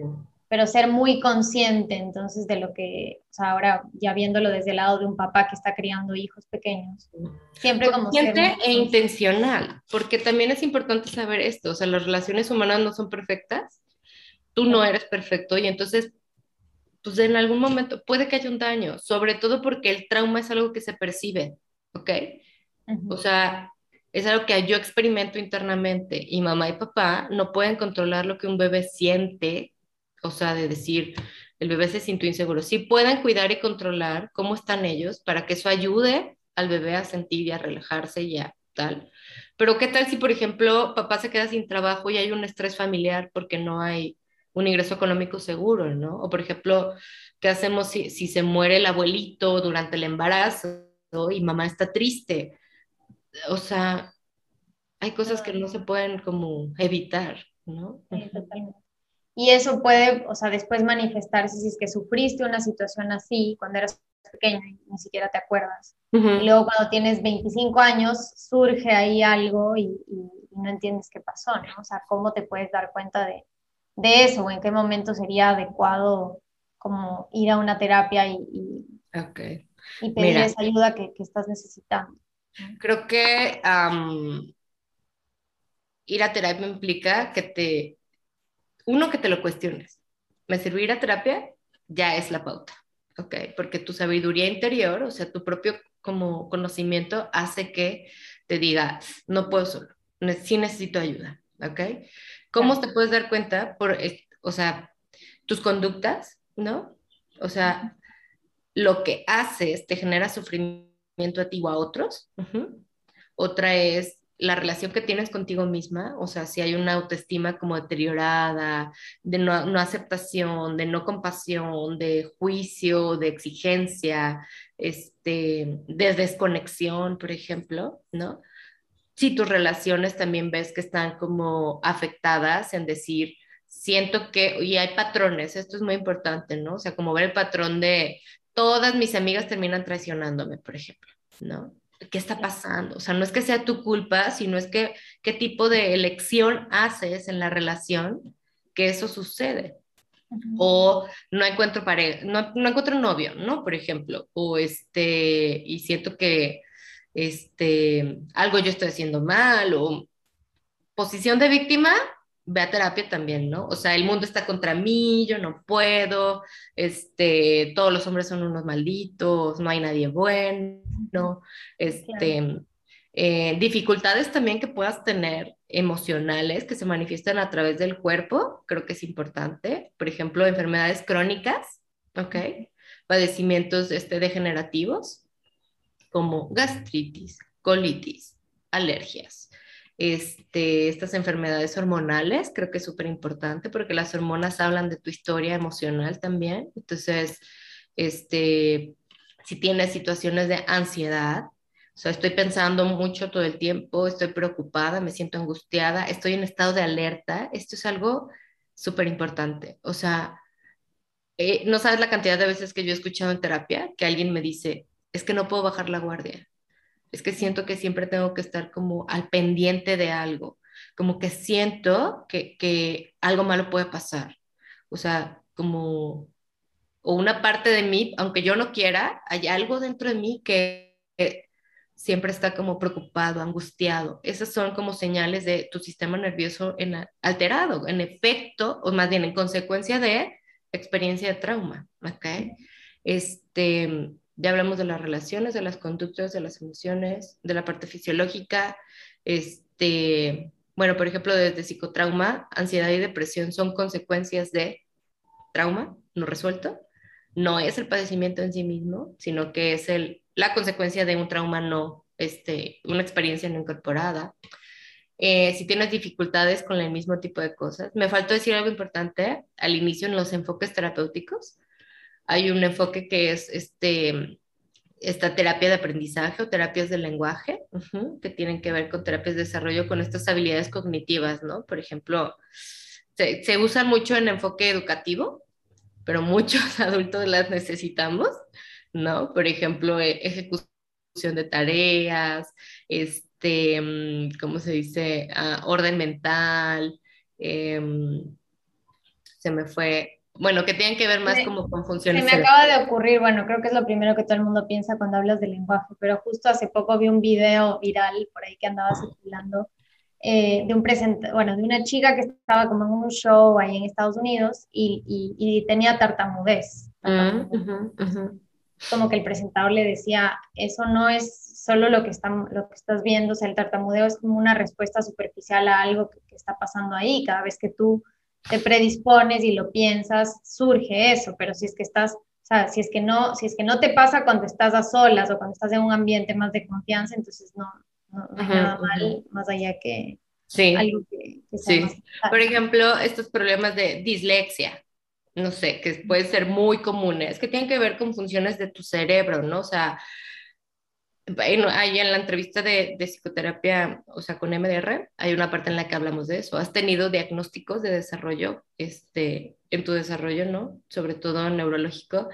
pero ser muy consciente entonces de lo que, o sea, ahora ya viéndolo desde el lado de un papá que está criando hijos pequeños, siempre como... Consciente e intencional, porque también es importante saber esto, o sea, las relaciones humanas no son perfectas, tú no eres perfecto y entonces, pues en algún momento puede que haya un daño, sobre todo porque el trauma es algo que se percibe, ¿ok? O sea, es algo que yo experimento internamente y mamá y papá no pueden controlar lo que un bebé siente o sea, de decir, el bebé se sintió inseguro. Sí pueden cuidar y controlar cómo están ellos para que eso ayude al bebé a sentir y a relajarse y a tal. Pero ¿qué tal si, por ejemplo, papá se queda sin trabajo y hay un estrés familiar porque no hay un ingreso económico seguro, ¿no? O, por ejemplo, ¿qué hacemos si, si se muere el abuelito durante el embarazo y mamá está triste? O sea, hay cosas que no se pueden como evitar, ¿no? Sí, totalmente. Y eso puede, o sea, después manifestarse si es que sufriste una situación así cuando eras pequeño y ni siquiera te acuerdas. Y luego cuando tienes 25 años surge ahí algo y, no entiendes qué pasó, ¿no? O sea, ¿cómo te puedes dar cuenta de, de eso o en qué momento sería adecuado como ir a una terapia y, y, pedir esa ayuda que, que, estás necesitando? Creo que ir a terapia implica que te uno, que te lo cuestiones. ¿Me servirá terapia? Ya es la pauta, ¿ok? Porque tu sabiduría interior, o sea, tu propio como conocimiento hace que te diga, no puedo solo, sí necesito ayuda, ¿ok? ¿Cómo te puedes dar cuenta? Por, o sea, tus conductas, ¿no? O sea, lo que haces te genera sufrimiento a ti o a otros. Otra es la relación que tienes contigo misma, o sea, si hay una autoestima como deteriorada, de no, aceptación, de no compasión, de juicio, de exigencia, este, de desconexión, por ejemplo, ¿no? Si tus relaciones también ves que están como afectadas en decir, siento que, y hay patrones, esto es muy importante, ¿no? O sea, como ver el patrón de todas mis amigas terminan traicionándome, por ejemplo, ¿no? ¿Qué está pasando? O sea, no es que sea tu culpa, sino es que qué tipo de elección haces en la relación que eso sucede. O no encuentro pareja, no, no encuentro novio, ¿no? Por ejemplo, o este, y siento que este, algo yo estoy haciendo mal, o posición de víctima, ve a terapia también, ¿no? O sea, el mundo está contra mí, yo no puedo, este, todos los hombres son unos malditos, no hay nadie bueno, este, eh, dificultades también que puedas tener emocionales que se manifiestan a través del cuerpo, creo que es importante. Por ejemplo, enfermedades crónicas, ¿ok? Padecimientos este, degenerativos como gastritis, colitis, alergias. Este, estas enfermedades hormonales, creo que es súper importante porque las hormonas hablan de tu historia emocional también. Entonces, este, si tienes situaciones de ansiedad, o sea, estoy pensando mucho todo el tiempo, estoy preocupada, me siento angustiada, estoy en estado de alerta. Esto es algo súper importante. O sea, eh, no sabes la cantidad de veces que yo he escuchado en terapia que alguien me dice, es que no puedo bajar la guardia. Es que siento que siempre tengo que estar como al pendiente de algo, como que siento que, que algo malo puede pasar. O sea, como, o una parte de mí, aunque yo no quiera, hay algo dentro de mí que siempre está como preocupado, angustiado. Esas son como señales de tu sistema nervioso en, alterado, en efecto, o más bien en consecuencia de experiencia de trauma. ¿okay? Este, ya hablamos de las relaciones, de las conductas, de las emociones, de la parte fisiológica. Este, bueno, por ejemplo, desde psicotrauma, ansiedad y depresión son consecuencias de trauma no resuelto. No es el padecimiento en sí mismo, sino que es el la consecuencia de un trauma no, este, una experiencia no incorporada. Eh, si tienes dificultades con el mismo tipo de cosas. Me faltó decir algo importante al inicio en los enfoques terapéuticos. Hay un enfoque que es este, esta terapia de aprendizaje o terapias del lenguaje, que tienen que ver con terapias de desarrollo con estas habilidades cognitivas, ¿no? Por ejemplo, se, se usan mucho en enfoque educativo, pero muchos adultos las necesitamos. ¿no? Por ejemplo, e, ejecución de tareas, este, mm, ¿cómo se dice? Ah, orden mental, em, se me fue, bueno, que tienen que ver más como con funciones. Se me acaba de ocurrir, bueno, creo que es lo primero que todo el mundo piensa cuando hablas de lenguaje, pero justo hace poco vi un video viral por ahí que andaba circulando eh, de un presente, bueno, de una chica que estaba como en un show ahí en Estados Unidos y, y, tenía tartamudez. Mm, como que el presentador le decía, eso no es solo lo que, está, lo que estás viendo, o sea, el tartamudeo es como una respuesta superficial a algo que, está pasando ahí, cada vez que tú te predispones y lo piensas, surge eso, pero si es que estás, o sea, si es que no, si es que no te pasa cuando estás a solas o cuando estás en un ambiente más de confianza, entonces no, no, hay nada mal, más allá que sí. algo que, sí. Por ejemplo, estos problemas de dislexia, no sé, que puede ser muy comunes, que tienen que ver con funciones de tu cerebro, ¿no? O sea, ahí en la entrevista de, psicoterapia, o sea, con MDR, hay una parte en la que hablamos de eso. ¿Has tenido diagnósticos de desarrollo este, en tu desarrollo, no? Sobre todo neurológico.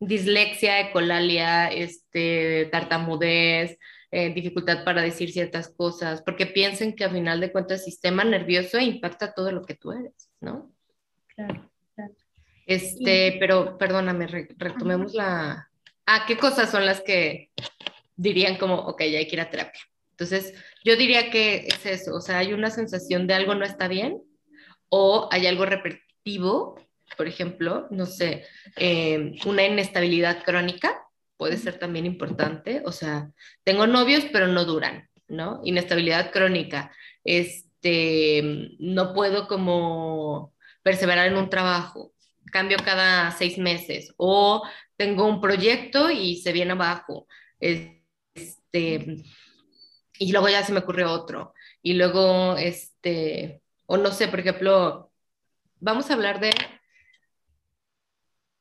Dislexia, ecolalia, este, tartamudez, eh, dificultad para decir ciertas cosas, porque piensen que al final de cuentas el sistema nervioso impacta todo lo que tú eres, ¿no? Claro. Este, pero perdóname, retomemos la... Ah, ¿qué cosas son las que dirían como, ok, ya hay que ir a terapia? Entonces, yo diría que es eso, o sea, hay una sensación de algo no está bien o hay algo repetitivo, por ejemplo, no sé, em, una inestabilidad crónica puede ser también importante, o sea, tengo novios pero no duran, ¿no? Inestabilidad crónica, este, no puedo como perseverar en un trabajo, cambio cada seis meses o tengo un proyecto y se viene abajo. Este, y luego ya se me ocurre otro. Y luego, este, o no sé, por ejemplo, vamos a hablar de...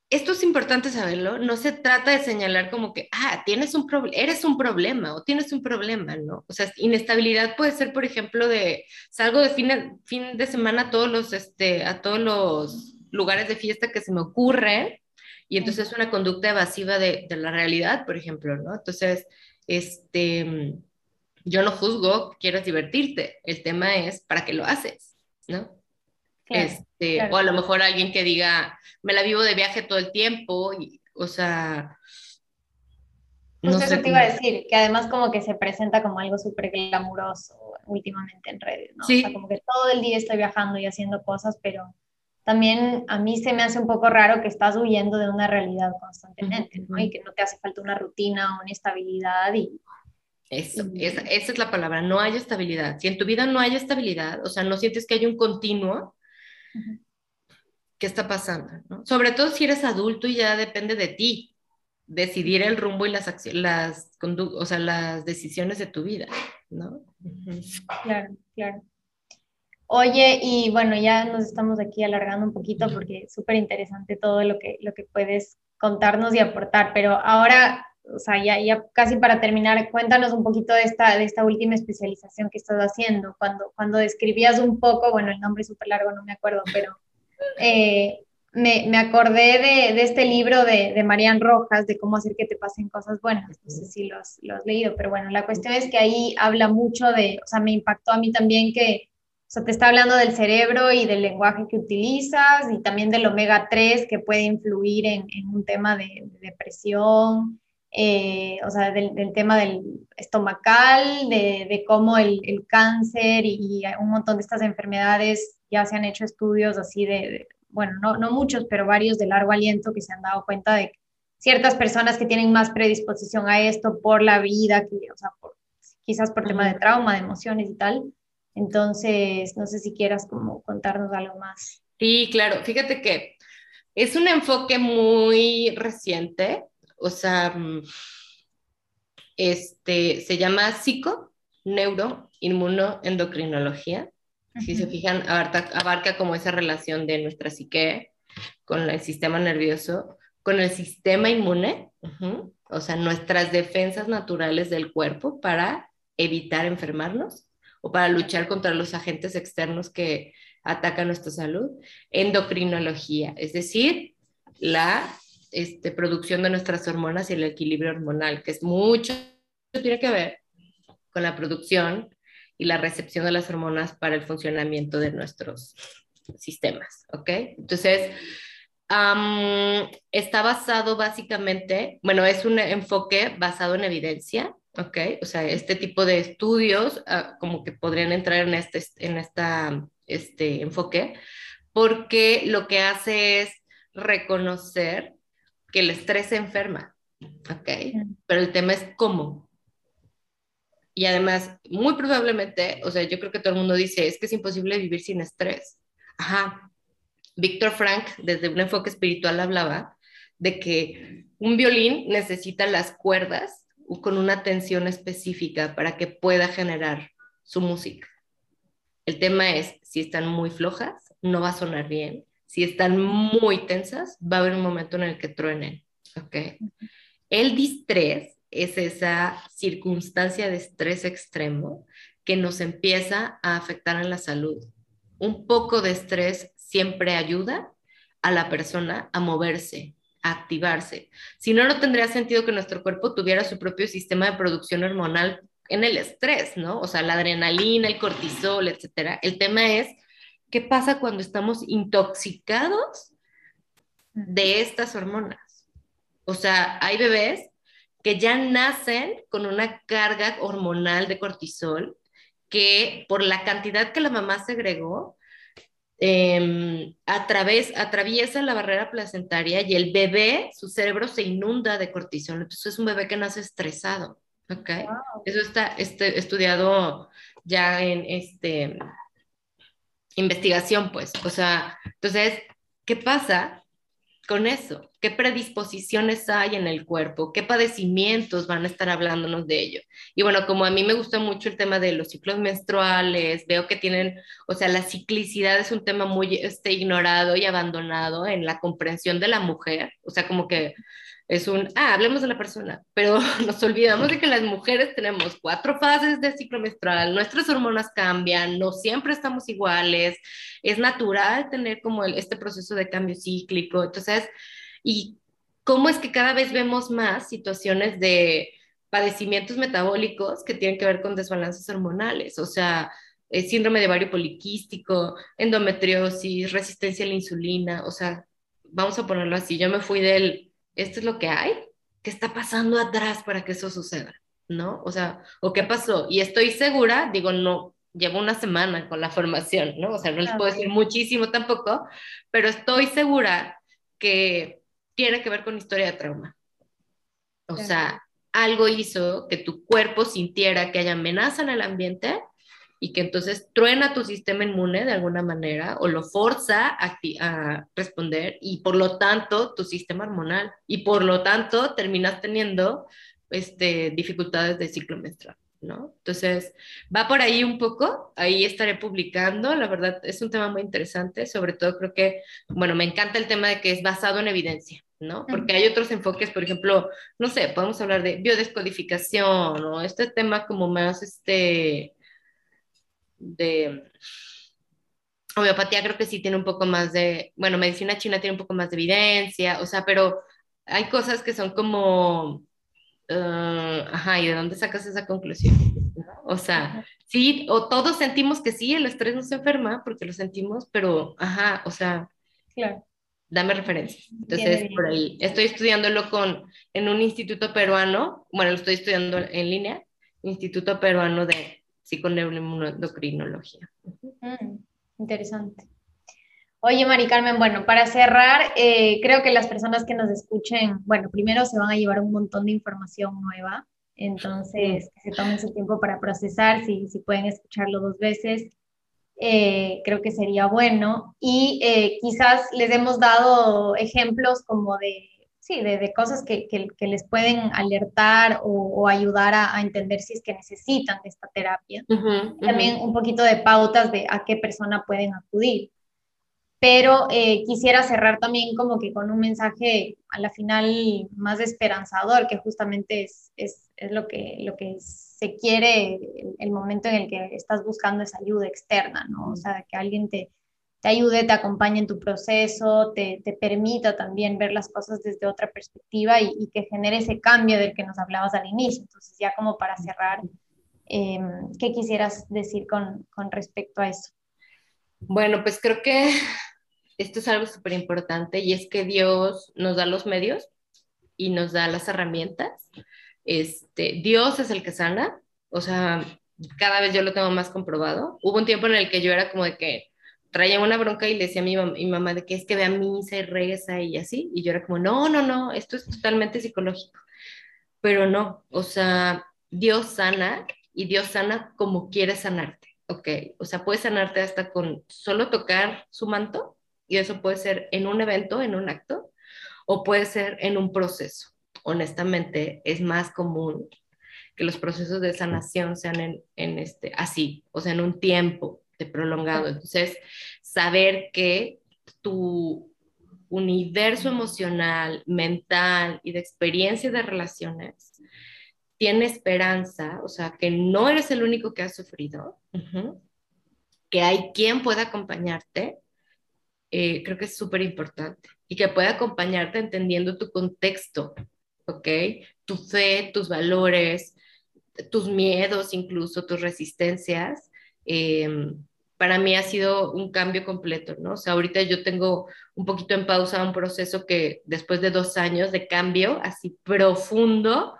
Esto es importante saberlo, no se trata de señalar como que, ah, tienes un eres un problema o tienes un problema, ¿no? O sea, inestabilidad puede ser, por ejemplo, de salgo de fin de, fin de semana a todos los, este, a todos los lugares de fiesta que se me ocurre y entonces es una conducta evasiva de, de, la realidad, por ejemplo, ¿no? Entonces, este, yo no juzgo que quieras divertirte, el tema es para qué lo haces, ¿no? este, O a lo mejor alguien que diga, me la vivo de viaje todo el tiempo, y, o sea... No sé eso te iba a decir, que además como que se presenta como algo súper glamuroso últimamente en redes, ¿no? O sea, como que todo el día estoy viajando y haciendo cosas, pero también a mí se me hace un poco raro que estás huyendo de una realidad constantemente, ¿no? Y que no te hace falta una rutina o una estabilidad y... Eso, esa, esa, es la palabra, no hay estabilidad. Si en tu vida no hay estabilidad, o sea, no sientes que hay un continuo, ¿qué está pasando? ¿no? Sobre todo si eres adulto y ya depende de ti decidir el rumbo y las, las, o sea, las decisiones de tu vida, ¿no? Claro, claro. Oye, y bueno, ya nos estamos aquí alargando un poquito porque es súper interesante todo lo que, lo que puedes contarnos y aportar, pero ahora, o sea, ya, ya casi para terminar, cuéntanos un poquito de esta, de esta última especialización que estás haciendo. Cuando, cuando describías un poco, bueno, el nombre es súper largo, no me acuerdo, pero eh, me, me, acordé de, de, este libro de, de Marian Rojas, de cómo hacer que te pasen cosas buenas. No sé si lo has, lo has leído, pero bueno, la cuestión es que ahí habla mucho de, o sea, me impactó a mí también que o sea, te está hablando del cerebro y del lenguaje que utilizas y también del omega 3 que puede influir en, un tema de, depresión, eh, o sea, del, tema del estomacal, de, cómo el, cáncer y, un montón de estas enfermedades ya se han hecho estudios así de, bueno, no, no, muchos, pero varios de largo aliento que se han dado cuenta de ciertas personas que tienen más predisposición a esto por la vida, que, o sea, quizás por tema de trauma, de emociones y tal entonces, no sé si quieras como contarnos algo más. Sí, claro. Fíjate que es un enfoque muy reciente, o sea, mm, este, se llama psico, neuro, inmunoendocrinología. Si se fijan, abarca, abarca como esa relación de nuestra psique con el sistema nervioso, con el sistema inmune, o sea, nuestras defensas naturales del cuerpo para evitar enfermarnos o para luchar contra los agentes externos que atacan nuestra salud. Endocrinología, es decir, la este, producción de nuestras hormonas y el equilibrio hormonal, que es mucho, tiene que ver con la producción y la recepción de las hormonas para el funcionamiento de nuestros sistemas, ¿ok? Entonces, está basado básicamente, bueno, es un enfoque basado en evidencia, ¿ok? O sea, este tipo de estudios ah, como que podrían entrar en este, en esta, este enfoque, porque lo que hace es reconocer que el estrés enferma, ¿ok? Pero el tema es cómo. Y además, muy probablemente, o sea, yo creo que todo el mundo dice, es que es imposible vivir sin estrés. Ajá. Víctor Frank, desde un enfoque espiritual, hablaba de que un violín necesita las cuerdas con una tensión específica para que pueda generar su música. El tema es, si están muy flojas, no va a sonar bien. Si están muy tensas, va a haber un momento en el que truenen. ¿okay? El distrés es esa circunstancia de estrés extremo que nos empieza a afectar en la salud. Un poco de estrés siempre ayuda a la persona a moverse, activarse. Si no, no tendría sentido que nuestro cuerpo tuviera su propio sistema de producción hormonal en el estrés, ¿no? O sea, la adrenalina, el cortisol, etcétera. El tema es, ¿qué pasa cuando estamos intoxicados de estas hormonas? O sea, hay bebés que ya nacen con una carga hormonal de cortisol que por la cantidad que la mamá segregó, eh, a través, atraviesa la barrera placentaria y el bebé, su cerebro se inunda de cortisol. Entonces es un bebé que nace estresado. ¿ok? Eso está este, estudiado ya en este, investigación, pues. O sea, entonces, ¿qué pasa con eso? ¿Qué predisposiciones hay en el cuerpo? ¿Qué padecimientos van a estar hablándonos de ello? Y bueno, como a mí me gusta mucho el tema de los ciclos menstruales, veo que tienen, o sea, la ciclicidad es un tema muy este, ignorado y abandonado en la comprensión de la mujer, o sea, como que es un, ah, hablemos de la persona, pero nos olvidamos de que las mujeres tenemos cuatro fases de ciclo menstrual, nuestras hormonas cambian, no siempre estamos iguales, es natural tener como este proceso de cambio cíclico, entonces, y cómo es que cada vez vemos más situaciones de padecimientos metabólicos que tienen que ver con desbalances hormonales, o sea, eh, síndrome de ovario poliquístico, endometriosis, resistencia a la insulina, o sea, vamos a ponerlo así, yo me fui del, esto es lo que hay, ¿qué está pasando atrás para que eso suceda? ¿No? O sea, ¿o qué pasó? Y estoy segura, digo, no, llevo una semana con la formación, ¿no? O sea, no les puedo decir muchísimo tampoco, pero estoy segura que tiene que ver con historia de trauma. O sea, algo hizo que tu cuerpo sintiera que hay amenaza en el ambiente y que entonces truena tu sistema inmune de alguna manera o lo forza a, a, responder y por lo tanto tu sistema hormonal y por lo tanto terminas teniendo este, dificultades de ciclo menstrual. ¿no? Entonces, va por ahí un poco, ahí estaré publicando, la verdad es un tema muy interesante, sobre todo creo que, bueno, me encanta el tema de que es basado en evidencia, ¿no? Porque hay otros enfoques, por ejemplo, no sé, podemos hablar de biodescodificación o este tema como más, este, de homeopatía creo que sí tiene un poco más de, bueno, medicina china tiene un poco más de evidencia, o sea, pero hay cosas que son como, uh, ajá, ¿y de dónde sacas esa conclusión? O sea, sí, o todos sentimos que sí, el estrés nos enferma porque lo sentimos, pero, ajá, o sea, claro. dame referencias. Entonces, por ahí, estoy estudiándolo con, en un instituto peruano, bueno, lo estoy estudiando en línea, Instituto Peruano de psiconeuroendocrinología. Mm, interesante. Oye, Mari Carmen, bueno, para cerrar, eh, creo que las personas que nos escuchen, bueno, primero se van a llevar un montón de información nueva, entonces que se tomen su tiempo para procesar, si, si pueden escucharlo dos veces, eh, creo que sería bueno. Y eh, quizás les hemos dado ejemplos como de sí, de, cosas que, que, les pueden alertar o, ayudar a, entender si es que necesitan de esta terapia. También un poquito de pautas de a qué persona pueden acudir. Pero eh, quisiera cerrar también como que con un mensaje a la final más esperanzador, que justamente es, es, es lo, que, lo que se quiere el, el, momento en el que estás buscando esa ayuda externa, ¿no? O sea, que alguien te, te ayude, te acompañe en tu proceso, te, te, permita también ver las cosas desde otra perspectiva y, que genere ese cambio del que nos hablabas al inicio. Entonces, ya como para cerrar, em, ¿qué quisieras decir con, con respecto a eso? Bueno, pues creo que esto es algo súper importante y es que Dios nos da los medios y nos da las herramientas. Este, Dios es el que sana, o sea, cada vez yo lo tengo más comprobado. Hubo un tiempo en el que yo era como de que traía una bronca y le decía a mi, mi, mamá de que es que ve a misa y reza y así, y yo era como, no, no, no, esto es totalmente psicológico, pero no, o sea, Dios sana y Dios sana como quiere sanarte, ¿ok? O sea, puede sanarte hasta con solo tocar su manto, y eso puede ser en un evento, en un acto, o puede ser en un proceso. Honestamente, es más común que los procesos de sanación sean en, en este, así, o sea, en un tiempo, prolongado. Entonces, saber que tu universo emocional, mental y de experiencia de relaciones tiene esperanza, o sea, que no eres el único que ha sufrido, que hay quien pueda acompañarte, eh, creo que es súper importante y que pueda acompañarte entendiendo tu contexto, ¿ok? Tu fe, tus valores, tus miedos, incluso tus resistencias, eh, para mí ha sido un cambio completo, ¿no? O sea, ahorita yo tengo un poquito en pausa un proceso que después de dos años de cambio así profundo,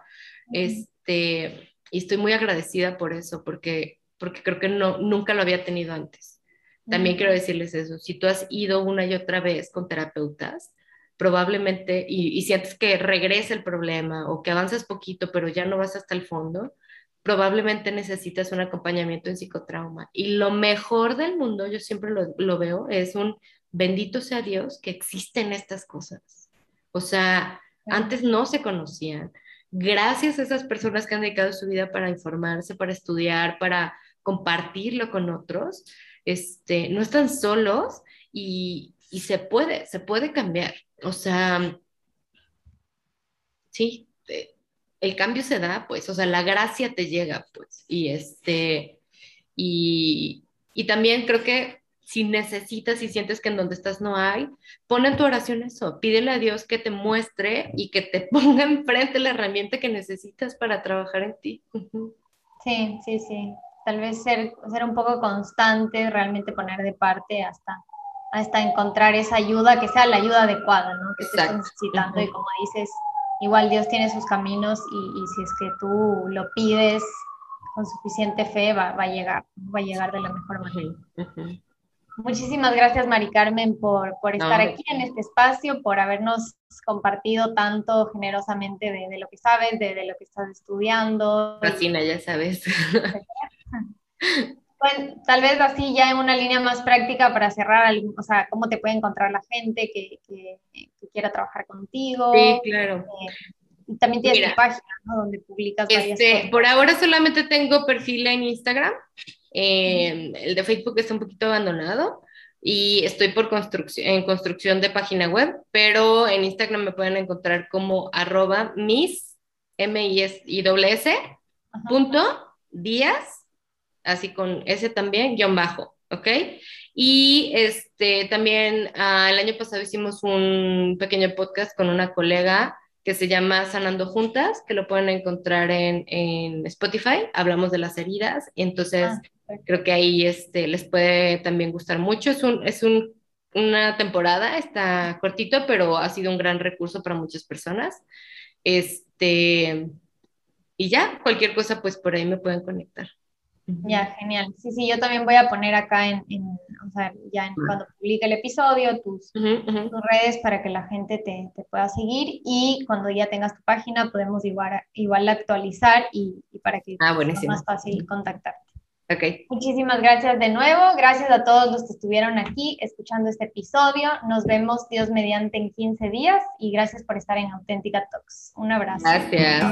este, y estoy muy agradecida por eso, porque, porque creo que no, nunca lo había tenido antes. También quiero decirles eso, si tú has ido una y otra vez con terapeutas, probablemente, y, y sientes que regresa el problema o que avanzas poquito, pero ya no vas hasta el fondo, probablemente necesitas un acompañamiento en psicotrauma. Y lo mejor del mundo, yo siempre lo, veo, es un bendito sea Dios que existen estas cosas. O sea, antes no se conocían. Gracias a esas personas que han dedicado su vida para informarse, para estudiar, para compartirlo con otros, este, no están solos y, y se puede, se puede cambiar. O sea, sí, el cambio se da, pues, o sea, la gracia te llega, pues, y este, y, y también creo que si necesitas y sientes que en donde estás no hay, pon en tu oración eso, pídele a Dios que te muestre y que te ponga enfrente la herramienta que necesitas para trabajar en ti. Sí, sí, sí. tal vez ser, ser un poco constante, realmente poner de parte hasta, hasta encontrar esa ayuda que sea la ayuda adecuada, ¿no? Que estés necesitando y como dices, igual Dios tiene sus caminos y, si es que tú lo pides con suficiente fe, va, va a llegar, va a llegar de la mejor manera. Muchísimas gracias, Mari Carmen, por, por estar aquí en este espacio, por habernos compartido tanto generosamente de, de lo que sabes, de, de, lo que estás estudiando. Fascina, ya sabes. Bueno, tal vez así ya en una línea más práctica para cerrar, o sea, cómo te puede encontrar la gente que, que, quiera trabajar contigo. Sí, claro. Eh, y también tienes tu página, ¿no? Donde publicas varias este, Por ahora solamente tengo perfil en Instagram. Eh, el de Facebook está un poquito abandonado y estoy por construcción, en construcción de página web, pero en Instagram me pueden encontrar como arroba mis, m i s i s punto díaz, así con S también, guion bajo, ¿ok? Y este, también ah, el año pasado hicimos un pequeño podcast con una colega que se llama Sanando Juntas, que lo pueden encontrar en, en Spotify. Hablamos de las heridas, entonces ah, creo que ahí este, les puede también gustar mucho. Es, un, es un, una temporada, está cortito, pero ha sido un gran recurso para muchas personas. Este, y ya, cualquier cosa, pues por ahí me pueden conectar. Ya, genial. Sí, sí, yo también voy a poner acá en, o sea, ya en, cuando publique el episodio, tus, tus, redes para que la gente te, te, pueda seguir y cuando ya tengas tu página podemos igual, igual actualizar y, y para que ah, sea más fácil contactarte. Okay. Muchísimas gracias de nuevo. Gracias a todos los que estuvieron aquí escuchando este episodio. Nos vemos Dios mediante en 15 días y gracias por estar en Auténtica Talks. Un abrazo. Gracias.